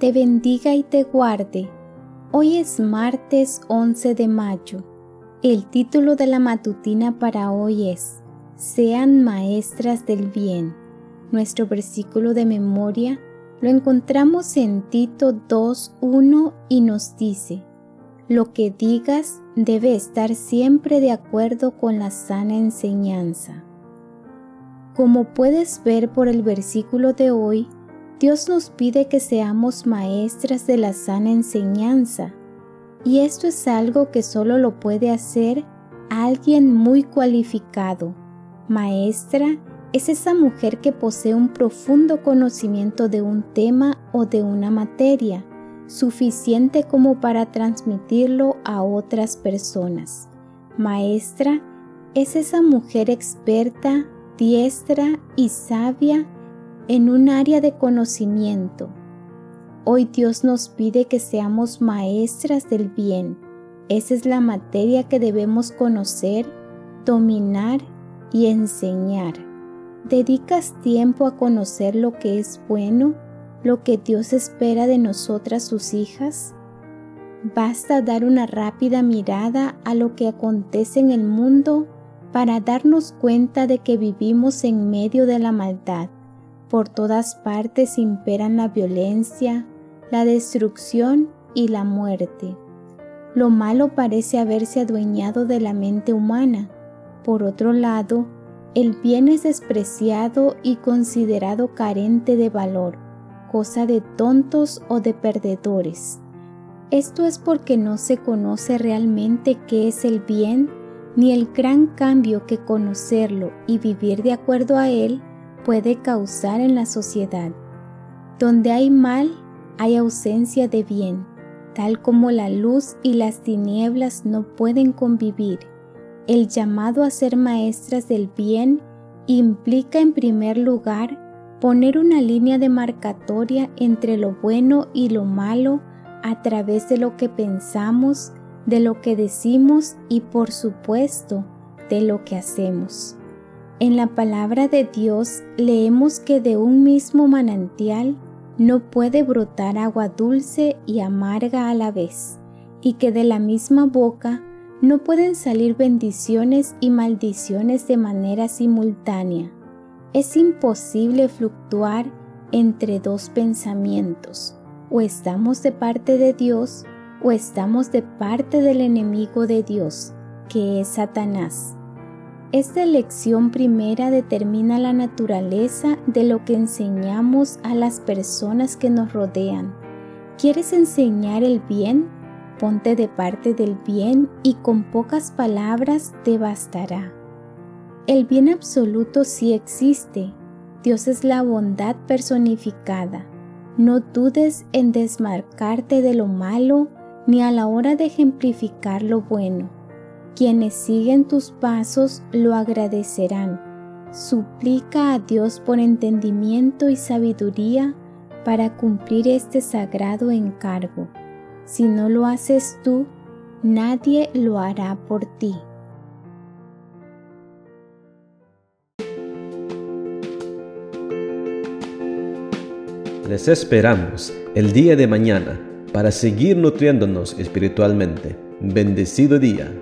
te bendiga y te guarde. Hoy es martes 11 de mayo. El título de la matutina para hoy es Sean maestras del bien. Nuestro versículo de memoria lo encontramos en Tito 2.1 y nos dice, Lo que digas debe estar siempre de acuerdo con la sana enseñanza. Como puedes ver por el versículo de hoy, Dios nos pide que seamos maestras de la sana enseñanza, y esto es algo que solo lo puede hacer alguien muy cualificado. Maestra es esa mujer que posee un profundo conocimiento de un tema o de una materia, suficiente como para transmitirlo a otras personas. Maestra es esa mujer experta, diestra y sabia en un área de conocimiento. Hoy Dios nos pide que seamos maestras del bien. Esa es la materia que debemos conocer, dominar y enseñar. ¿Dedicas tiempo a conocer lo que es bueno, lo que Dios espera de nosotras sus hijas? Basta dar una rápida mirada a lo que acontece en el mundo para darnos cuenta de que vivimos en medio de la maldad. Por todas partes imperan la violencia, la destrucción y la muerte. Lo malo parece haberse adueñado de la mente humana. Por otro lado, el bien es despreciado y considerado carente de valor, cosa de tontos o de perdedores. Esto es porque no se conoce realmente qué es el bien ni el gran cambio que conocerlo y vivir de acuerdo a él puede causar en la sociedad. Donde hay mal, hay ausencia de bien, tal como la luz y las tinieblas no pueden convivir. El llamado a ser maestras del bien implica en primer lugar poner una línea demarcatoria entre lo bueno y lo malo a través de lo que pensamos, de lo que decimos y por supuesto de lo que hacemos. En la palabra de Dios leemos que de un mismo manantial no puede brotar agua dulce y amarga a la vez, y que de la misma boca no pueden salir bendiciones y maldiciones de manera simultánea. Es imposible fluctuar entre dos pensamientos. O estamos de parte de Dios o estamos de parte del enemigo de Dios, que es Satanás. Esta lección primera determina la naturaleza de lo que enseñamos a las personas que nos rodean. ¿Quieres enseñar el bien? Ponte de parte del bien y con pocas palabras te bastará. El bien absoluto sí existe. Dios es la bondad personificada. No dudes en desmarcarte de lo malo ni a la hora de ejemplificar lo bueno. Quienes siguen tus pasos lo agradecerán. Suplica a Dios por entendimiento y sabiduría para cumplir este sagrado encargo. Si no lo haces tú, nadie lo hará por ti. Les esperamos el día de mañana para seguir nutriéndonos espiritualmente. Bendecido día.